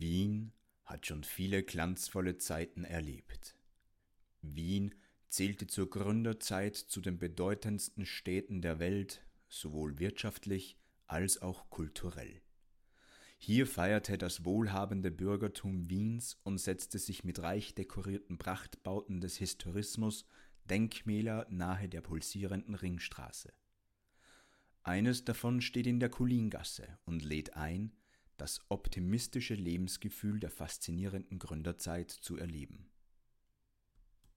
Wien hat schon viele glanzvolle Zeiten erlebt. Wien zählte zur Gründerzeit zu den bedeutendsten Städten der Welt, sowohl wirtschaftlich als auch kulturell. Hier feierte das wohlhabende Bürgertum Wiens und setzte sich mit reich dekorierten Prachtbauten des Historismus Denkmäler nahe der pulsierenden Ringstraße. Eines davon steht in der Kulingasse und lädt ein, das optimistische Lebensgefühl der faszinierenden Gründerzeit zu erleben